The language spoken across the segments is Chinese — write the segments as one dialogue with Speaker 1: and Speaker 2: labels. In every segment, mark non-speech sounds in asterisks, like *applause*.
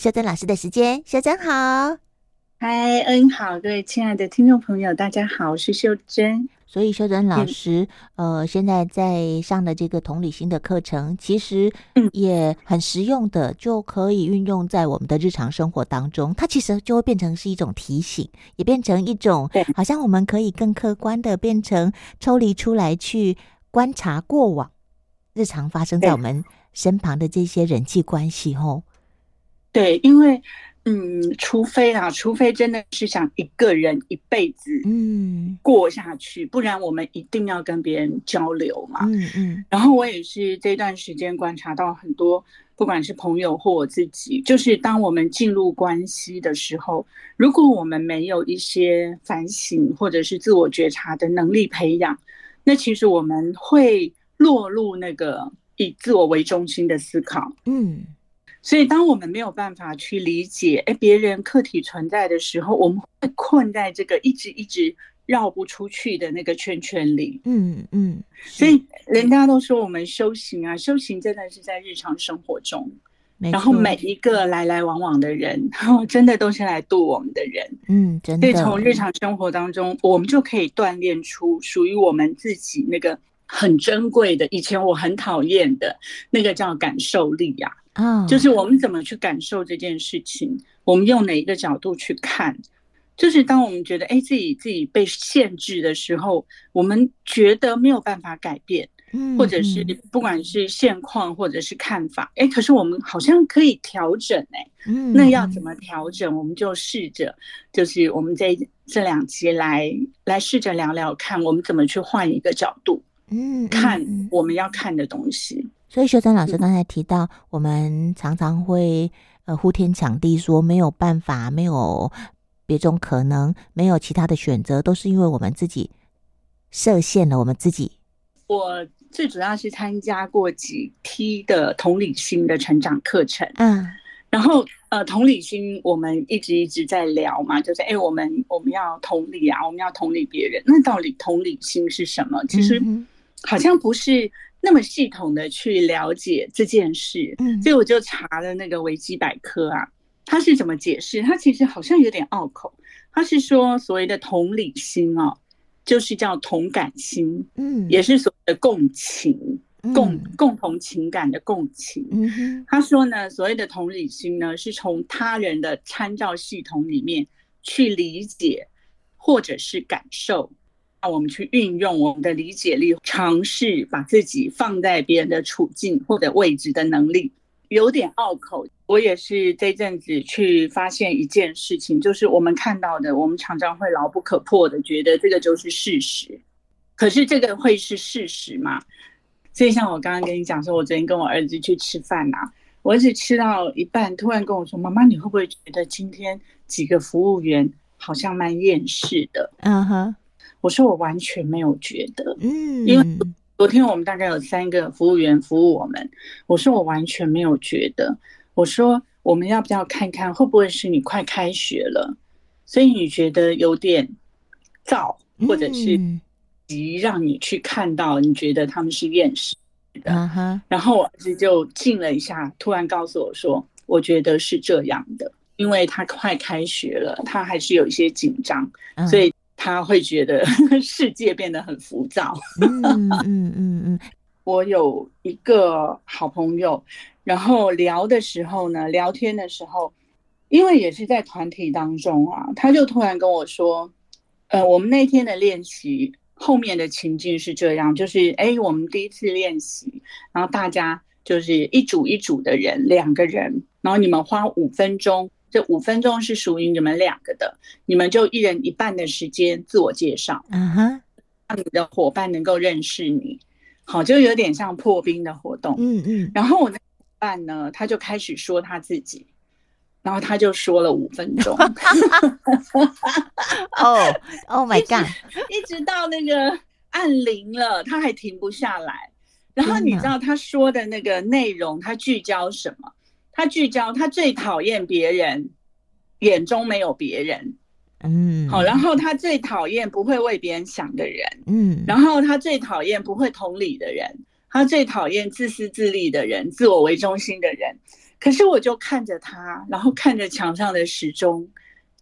Speaker 1: 秀珍老师的时间，秀珍好，
Speaker 2: 嗨，恩好，各位亲爱的听众朋友，大家好，我是秀珍。
Speaker 1: 所以秀珍老师，呃，现在在上的这个同理心的课程，其实也很实用的，就可以运用在我们的日常生活当中。它其实就会变成是一种提醒，也变成一种，好像我们可以更客观的变成抽离出来去观察过往日常发生在我们身旁的这些人际关系，吼。
Speaker 2: 对，因为嗯，除非啊，除非真的是想一个人一辈子嗯过下去，嗯，不然我们一定要跟别人交流嘛。嗯嗯。然后我也是这段时间观察到很多，不管是朋友或我自己，就是当我们进入关系的时候，如果我们没有一些反省或者是自我觉察的能力培养，那其实我们会落入那个以自我为中心的思考。嗯。所以，当我们没有办法去理解，哎，别人客体存在的时候，我们会困在这个一直一直绕不出去的那个圈圈里。嗯嗯。所以，人家都说我们修行啊，修行真的是在日常生活中。然后，每一个来来往往的人，*laughs* 真的都是来度我们的人。嗯，真的。所以，从日常生活当中，我们就可以锻炼出属于我们自己那个很珍贵的，以前我很讨厌的那个叫感受力呀。啊，就是我们怎么去感受这件事情，我们用哪一个角度去看，就是当我们觉得哎，自己自己被限制的时候，我们觉得没有办法改变，或者是不管是现况或者是看法，哎，可是我们好像可以调整哎，那要怎么调整？我们就试着，就是我们在这两集来来试着聊聊看，我们怎么去换一个角度，嗯，看我们要看的东西。
Speaker 1: 所以秀珍老师刚才提到，我们常常会呃呼天抢地说没有办法，没有别种可能，没有其他的选择，都是因为我们自己设限了我们自己。
Speaker 2: 我最主要是参加过几梯的同理心的成长课程，嗯，然后呃同理心我们一直一直在聊嘛，就是哎我们我们要同理啊，我们要同理别人，那到底同理心是什么？其实好像不是。那么系统的去了解这件事，嗯，所以我就查了那个维基百科啊，他是怎么解释？他其实好像有点拗口。他是说所谓的同理心哦，就是叫同感心，嗯，也是所谓的共情，共共同情感的共情。嗯，他说呢，所谓的同理心呢，是从他人的参照系统里面去理解或者是感受。让我们去运用我们的理解力，尝试把自己放在别人的处境或者位置的能力，有点拗口。我也是这阵子去发现一件事情，就是我们看到的，我们常常会牢不可破的觉得这个就是事实。可是这个会是事实吗？所以像我刚刚跟你讲说，我昨天跟我儿子去吃饭呐、我儿子吃到一半，突然跟我说：“妈妈，你会不会觉得今天几个服务员好像蛮厌世的？”嗯哼。我说我完全没有觉得，嗯，因为昨天我们大概有三个服务员服务我们，我说我完全没有觉得。我说我们要不要看看会不会是你快开学了，所以你觉得有点燥，或者是急让你去看到，你觉得他们是厌世的。然后我儿子就静了一下，突然告诉我说，我觉得是这样的，因为他快开学了，他还是有一些紧张，所以。他会觉得 *laughs* 世界变得很浮躁。嗯嗯嗯嗯，*laughs* 我有一个好朋友，然后聊的时候呢，聊天的时候，因为也是在团体当中啊，他就突然跟我说：“呃，我们那天的练习后面的情境是这样，就是哎，我们第一次练习，然后大家就是一组一组的人，两个人，然后你们花五分钟。”这五分钟是属于你们两个的，你们就一人一半的时间自我介绍，嗯哼，让你的伙伴能够认识你，好，就有点像破冰的活动，嗯嗯。然后我那伙伴呢，他就开始说他自己，然后他就说了五分钟，*laughs*
Speaker 1: 哦，Oh my God，
Speaker 2: 一直到那个按铃了，他还停不下来。然后你知道他说的那个内容，他聚焦什么？他聚焦，他最讨厌别人眼中没有别人，嗯，好，然后他最讨厌不会为别人想的人，嗯，然后他最讨厌不会同理的人，他最讨厌自私自利的人，自我为中心的人。可是我就看着他，然后看着墙上的时钟，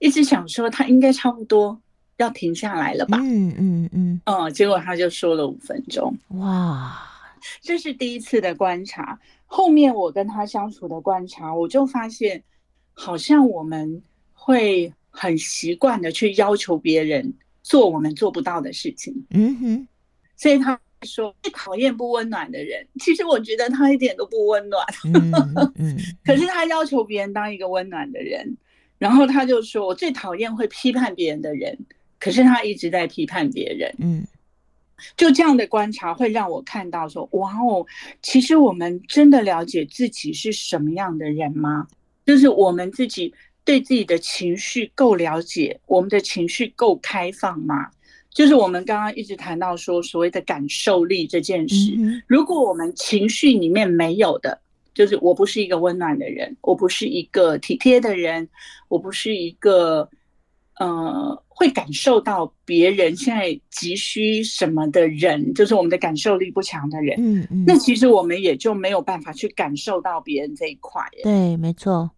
Speaker 2: 一直想说他应该差不多要停下来了吧？
Speaker 1: 嗯嗯嗯，
Speaker 2: 嗯，结果他就说了五分钟。
Speaker 1: 哇，
Speaker 2: 这是第一次的观察。后面我跟他相处的观察，我就发现，好像我们会很习惯的去要求别人做我们做不到的事情。
Speaker 1: 嗯哼，
Speaker 2: 所以他说最讨厌不温暖的人，其实我觉得他一点都不温暖。
Speaker 1: 嗯 *laughs* 嗯，
Speaker 2: 可是他要求别人当一个温暖的人，然后他就说我最讨厌会批判别人的人，可是他一直在批判别人。
Speaker 1: 嗯。
Speaker 2: 就这样的观察会让我看到说，哇哦，其实我们真的了解自己是什么样的人吗？就是我们自己对自己的情绪够了解，我们的情绪够开放吗？就是我们刚刚一直谈到说，所谓的感受力这件事，如果我们情绪里面没有的，就是我不是一个温暖的人，我不是一个体贴的人，我不是一个。呃，会感受到别人现在急需什么的人，就是我们的感受力不强的人。
Speaker 1: 嗯嗯，
Speaker 2: 那其实我们也就没有办法去感受到别人这一块。
Speaker 1: 对，没错，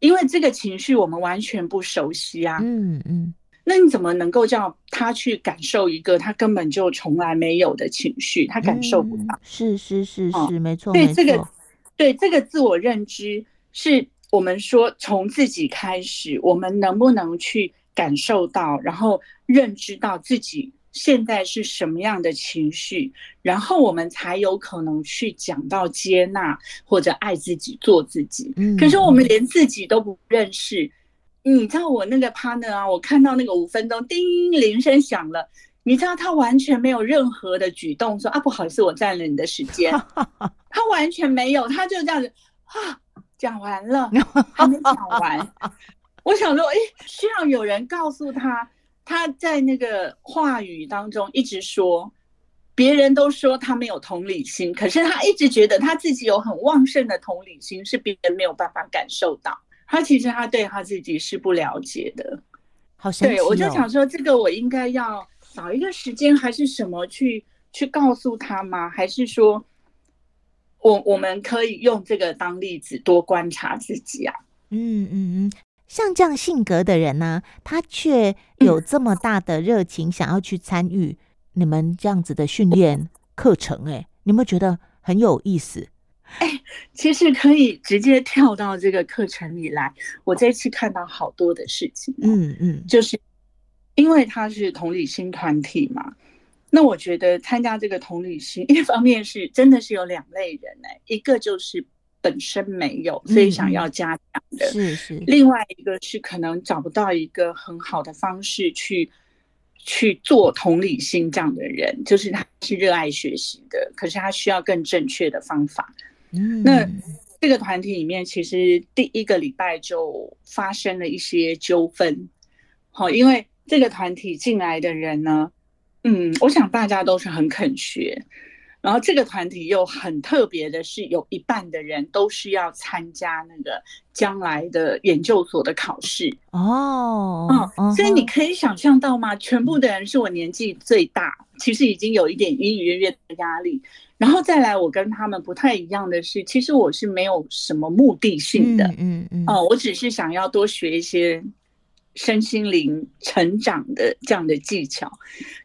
Speaker 2: 因为这个情绪我们完全不熟悉啊。
Speaker 1: 嗯嗯，
Speaker 2: 那你怎么能够叫他去感受一个他根本就从来没有的情绪？他感受不到。
Speaker 1: 嗯、是是是是，哦、没错。
Speaker 2: 对这个，对这个自我认知，是我们说从自己开始，我们能不能去？感受到，然后认知到自己现在是什么样的情绪，然后我们才有可能去讲到接纳或者爱自己、做自己。嗯，可是我们连自己都不认识。你知道我那个 partner 啊，我看到那个五分钟叮铃声响了，你知道他完全没有任何的举动，说啊不好意思，我占了你的时间。*laughs* 他完全没有，他就这样子啊，讲完了，*laughs* 还没讲完。我想说，哎，需要有人告诉他，他在那个话语当中一直说，别人都说他没有同理心，可是他一直觉得他自己有很旺盛的同理心，是别人没有办法感受到。他其实他对他自己是不了解的。
Speaker 1: 好神奇哦。
Speaker 2: 对，我就想说，这个我应该要找一个时间，还是什么去去告诉他吗？还是说我我们可以用这个当例子，多观察自己啊？
Speaker 1: 嗯嗯嗯。像这样性格的人呢，他却有这么大的热情，想要去参与你们这样子的训练课程，哎，你有没有觉得很有意思？
Speaker 2: 哎，其实可以直接跳到这个课程里来。我这次看到好多的事情，
Speaker 1: 嗯嗯，
Speaker 2: 就是因为他是同理心团体嘛，那我觉得参加这个同理心，一方面是真的是有两类人，哎，一个就是。本身没有，所以想要加强的。
Speaker 1: 是是。
Speaker 2: 另外一个是可能找不到一个很好的方式去去做同理心这样的人，就是他是热爱学习的，可是他需要更正确的方法。
Speaker 1: 嗯，
Speaker 2: 那这个团体里面，其实第一个礼拜就发生了一些纠纷。好，因为这个团体进来的人呢，嗯，我想大家都是很肯学。然后这个团体又很特别的是，有一半的人都是要参加那个将来的研究所的考试
Speaker 1: 哦，
Speaker 2: 嗯，所以你可以想象到吗？全部的人是我年纪最大，其实已经有一点隐隐约约的压力。然后再来，我跟他们不太一样的是，其实我是没有什么目的性的，
Speaker 1: 嗯嗯，嗯，
Speaker 2: 哦，我只是想要多学一些。身心灵成长的这样的技巧，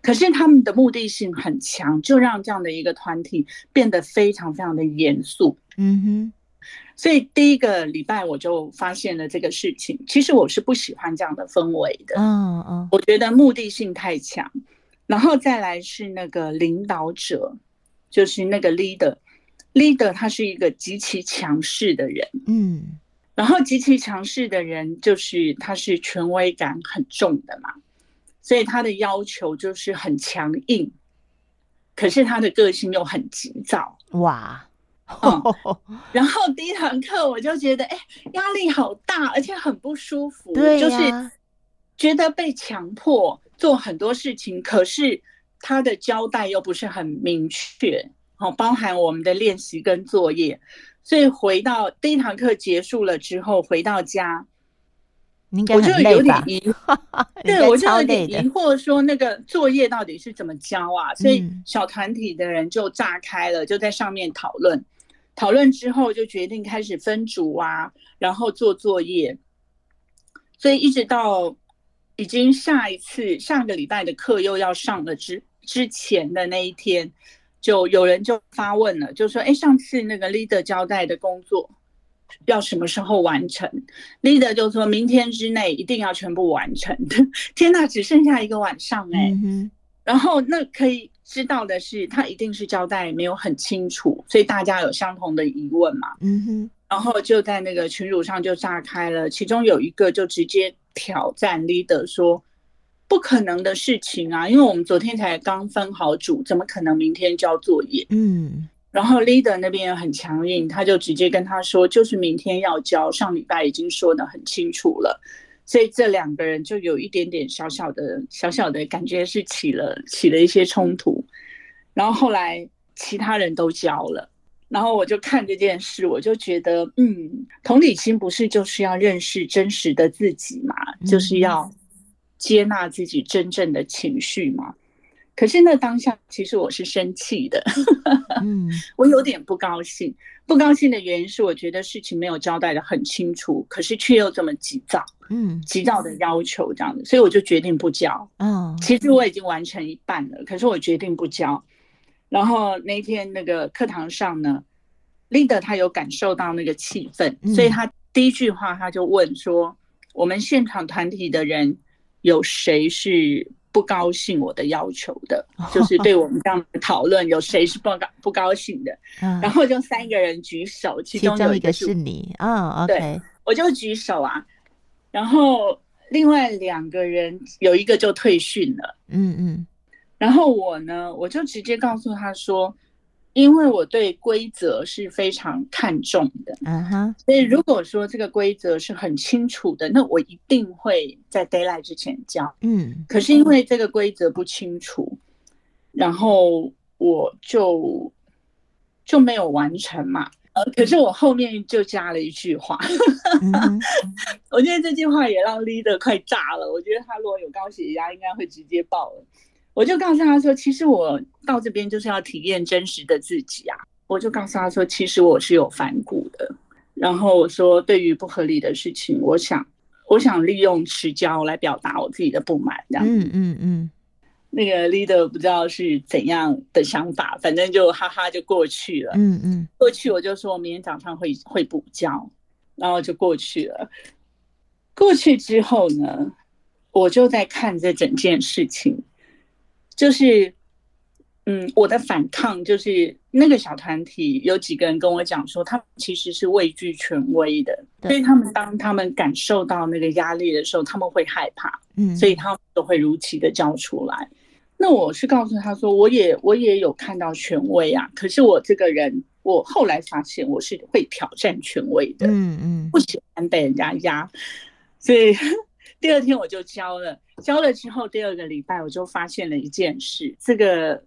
Speaker 2: 可是他们的目的性很强，就让这样的一个团体变得非常非常的严肃。
Speaker 1: 嗯哼，
Speaker 2: 所以第一个礼拜我就发现了这个事情。其实我是不喜欢这样的氛围的。
Speaker 1: 嗯嗯，
Speaker 2: 我觉得目的性太强。然后再来是那个领导者，就是那个 leader，leader 他是一个极其强势的人。
Speaker 1: 嗯。
Speaker 2: 然后极其强势的人，就是他是权威感很重的嘛，所以他的要求就是很强硬，可是他的个性又很急躁。
Speaker 1: 哇，*laughs*
Speaker 2: 嗯，然后第一堂课我就觉得，哎，压力好大，而且很不舒服，
Speaker 1: 对，
Speaker 2: 就是觉得被强迫做很多事情，可是他的交代又不是很明确，哦，包含我们的练习跟作业。所以回到第一堂课结束了之后，回到家，*laughs* 我就有点疑惑，对，我就有点疑惑，说那个作业到底是怎么交啊？所以小团体的人就炸开了，就在上面讨论。讨论之后就决定开始分组啊，然后做作业。所以一直到已经下一次上个礼拜的课又要上了之之前的那一天，就有人就发问了，就说：“哎，上次那个 leader 交代的工作要什么时候完成？”leader 就说明天之内一定要全部完成。*laughs* 天哪，只剩下一个晚上哎、欸！嗯、然后那可以知道的是，他一定是交代没有很清楚，所以大家有相同的疑问嘛。嗯哼。然后就在那个群组上就炸开了，其中有一个就直接挑战 leader 说：“不可能的事情啊，因为我们昨天才刚分好组，怎么可能明天交作业？”嗯，然后 leader 那边也很强硬，他就直接跟他说：“就是明天要交，上礼拜已经说的很清楚了。”所以这两个人就有一点点小小的小小的感觉是起了起了一些冲突，然后后来其他人都交了。然后我就看这件事，我就觉得，嗯，同理心不是就是要认识真实的自己嘛，就是要接纳自己真正的情绪嘛。可是那当下，其实我是生气的，*laughs* 嗯，我有点不高兴。不高兴的原因是，我觉得事情没有交代的很清楚，可是却又这么急躁，嗯，急躁的要求这样子，所以我就决定不交。嗯，其实我已经完成一半了，可是我决定不交。然后那天那个课堂上呢，leader 他有感受到那个气氛，嗯，所以他第一句话他就问说：“我们现场团体的人有谁是不高兴我的要求的？就是对我们这样的讨论，有谁是不高不高兴的？*laughs* ”然后就三个人举手，其中有一个是，
Speaker 1: 你啊，
Speaker 2: 对，我就举手啊，然后另外两个人有一个就退训了，嗯嗯。然后我呢，我就直接告诉他说，因为我对规则是非常看重的，嗯哼，所以如果说这个规则是很清楚的，那我一定会在 d a y l i g h t 之前交，嗯。可是因为这个规则不清楚，然后我就就没有完成嘛。呃，可是我后面就加了一句话，嗯、*laughs* 我觉得这句话也让 leader 快炸了。我觉得他如果有高血压，应该会直接爆了。我就告诉他说：“其实我到这边就是要体验真实的自己啊！”我就告诉他说：“其实我是有反骨的。”然后我说：“对于不合理的事情，我想，我想利用持交来表达我自己的不满。”这样，嗯嗯嗯。那个 leader 不知道是怎样的想法，反正就哈哈就过去了。嗯嗯。过去我就说我明天早上会会补交，然后就过去了。过去之后呢，我就在看这整件事情。就是，嗯，我的反抗就是那个小团体有几个人跟我讲说，他们其实是畏惧权威的，所以他们当他们感受到那个压力的时候，他们会害怕，嗯，所以他们都会如期的交出来。那我是告诉他说，我也我也有看到权威啊，可是我这个人，我后来发现我是会挑战权威的，嗯嗯，不喜欢被人家压，所以。第二天我就交了，交了之后第二个礼拜我就发现了一件事，这个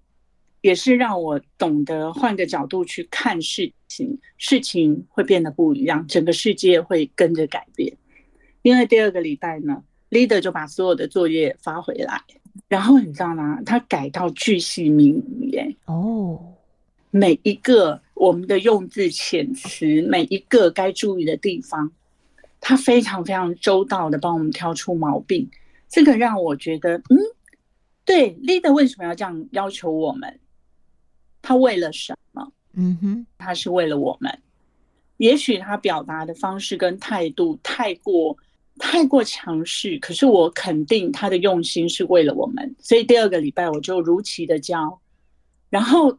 Speaker 2: 也是让我懂得换个角度去看事情，事情会变得不一样，整个世界会跟着改变。因为第二个礼拜呢，leader 就把所有的作业发回来，然后你知道吗？他改到巨细靡遗耶，哦，每一个我们的用字遣词，每一个该注意的地方。他非常非常周到的帮我们挑出毛病，这个让我觉得，嗯，对，leader 为什么要这样要求我们？他为了什么？嗯哼，他是为了我们。也许他表达的方式跟态度太过太过强势，可是我肯定他的用心是为了我们。所以第二个礼拜我就如期的交，然后。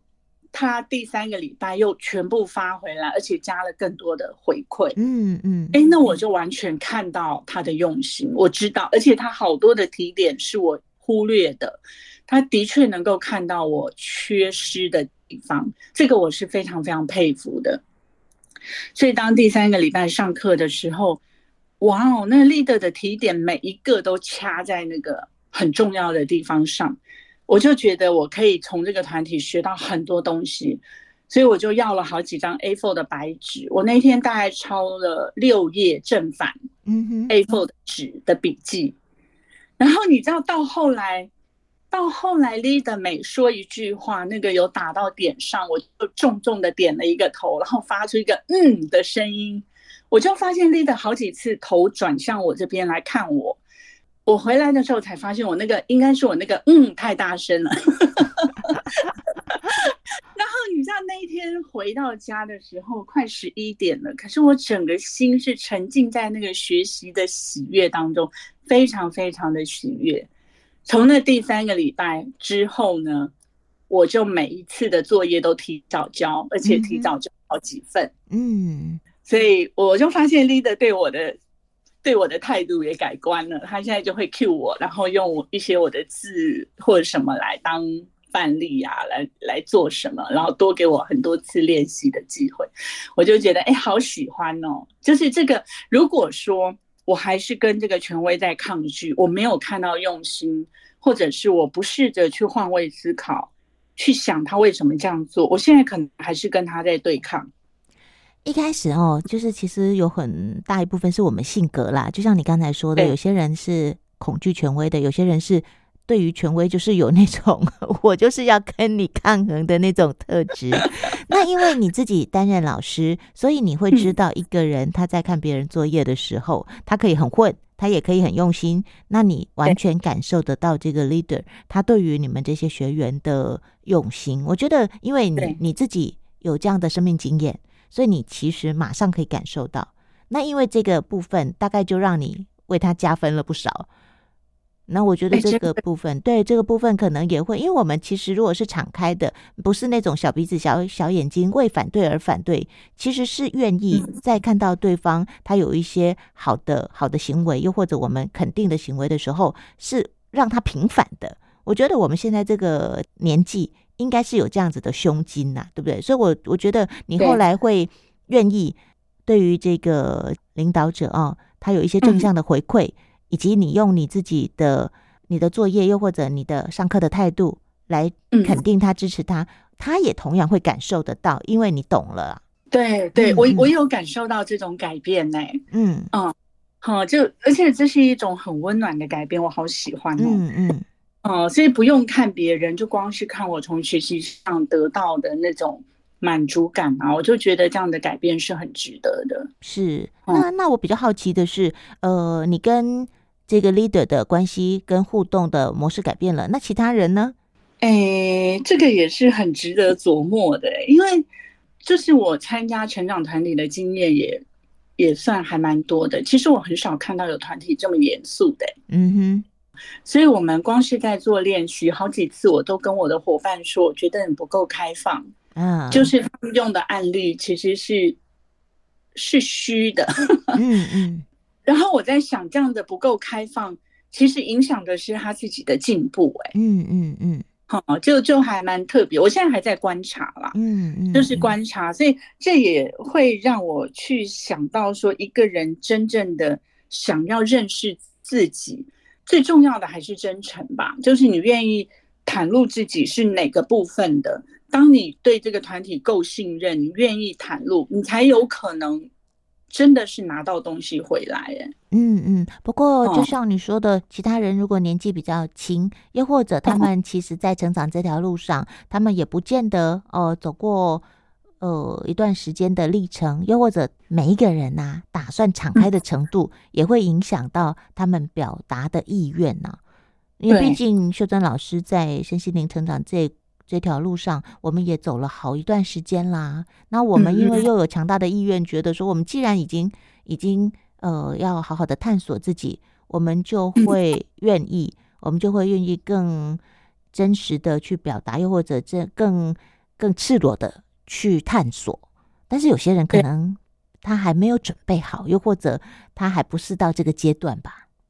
Speaker 2: 他第三个礼拜又全部发回来，而且加了更多的回馈。嗯嗯，哎，那我就完全看到他的用心，我知道，而且他好多的提点是我忽略的，他的确能够看到我缺失的地方，这个我是非常非常佩服的。所以当第三个礼拜上课的时候，哇哦，那 leader 的提点每一个都掐在那个很重要的地方上。我就觉得我可以从这个团体学到很多东西，所以我就要了好几张 A4 的白纸。我那天大概抄了六页正反，嗯哼，A4 的纸的笔记。然后你知道到后来，到后来 leader 每说一句话，那个有打到点上，我就重重的点了一个头，然后发出一个嗯的声音，我就发现 leader 好几次头转向我这边来看我。我回来的时候才发现，我那个应该是我那个嗯太大声了。*laughs* 然后你知道那一天回到家的时候，快十一点了，可是我整个心是沉浸在那个学习的喜悦当中，非常非常的喜悦。从那第三个礼拜之后呢，我就每一次的作业都提早交，而且提早交好几份。嗯，所以我就发现 leader 对我的对我的态度也改观了。他现在就会 cue 我，然后用一些我的字或者什么来当范例啊，来来做什么，然后多给我很多次练习的机会。我就觉得哎，好喜欢哦！就是这个，如果说。我还是跟这个权威在抗拒，我没有看到用心，或者是我不试着去换位思考，去想他为什么这样做。我现在可能还是跟他在对抗。
Speaker 1: 一开始哦，就是其实有很大一部分是我们性格啦，就像你刚才说的，有些人是恐惧权威的，有些人是。对于权威，就是有那种 *laughs* 我就是要跟你抗衡的那种特质。*laughs* 那因为你自己担任老师，所以你会知道一个人他在看别人作业的时候，他可以很混，他也可以很用心。那你完全感受得到这个 leader 他对于你们这些学员的用心。我觉得，因为你你自己有这样的生命经验，所以你其实马上可以感受到。那因为这个部分，大概就让你为他加分了不少。那我觉得这个部分，对这个部分可能也会，因为我们其实如果是敞开的，不是那种小鼻子小小眼睛为反对而反对，其实是愿意在看到对方他有一些好的好的行为，又或者我们肯定的行为的时候，是让他平反的。我觉得我们现在这个年纪应该是有这样子的胸襟呐，对不对？所以我，我我觉得你后来会愿意对于这个领导者啊，他有一些正向的回馈。以及你用你自己的你的作业，又或者你的上课的态度来肯定他、支持他，嗯、他也同样会感受得到，因为你懂了。对
Speaker 2: 对，嗯、我我有感受到这种改变呢。嗯嗯，好，就而且这是一种很温暖的改变，我好喜欢哦。嗯嗯，哦，所以不用看别人，就光是看我从学习上得到的那种满足感啊，我就觉得这样的改变是很值得的。
Speaker 1: 是，那那我比较好奇的是，呃，你跟这个 leader 的关系跟互动的模式改变了，那其他人呢？
Speaker 2: 诶、欸，这个也是很值得琢磨的，因为就是我参加成长团体的经验也也算还蛮多的。其实我很少看到有团体这么严肃的，嗯哼。所以我们光是在做练习，好几次我都跟我的伙伴说，我觉得你不够开放，嗯，就是他们用的案例其实是是虚的，嗯 *laughs* 嗯。然后我在想，这样的不够开放，其实影响的是他自己的进步、欸。哎，嗯嗯嗯，好，就就还蛮特别。我现在还在观察啦，嗯嗯，就是观察，所以这也会让我去想到说，一个人真正的想要认识自己，最重要的还是真诚吧。就是你愿意袒露自己是哪个部分的。当你对这个团体够信任，你愿意袒露，你才有可能。真的是拿到东西回来耶，
Speaker 1: 嗯嗯。不过就像你说的，哦、其他人如果年纪比较轻，又或者他 *laughs* 们其实在成长这条路上，哦、他们也不见得哦、呃、走过呃一段时间的历程，又或者每一个人呐、啊，打算敞开的程度，也会影响到他们表达的意愿呢、啊。因为毕竟秀珍老师在身心灵成长这。这条路上，我们也走了好一段时间啦。那我们因为又有强大的意愿，觉得说，我们既然已经已经呃要好好的探索自己，我们就会愿意，我们就会愿意更真实的去表达，又或者这更更赤裸的去探索。但是有些人可能他还没有准备好，又或者他还不是到这个阶段吧。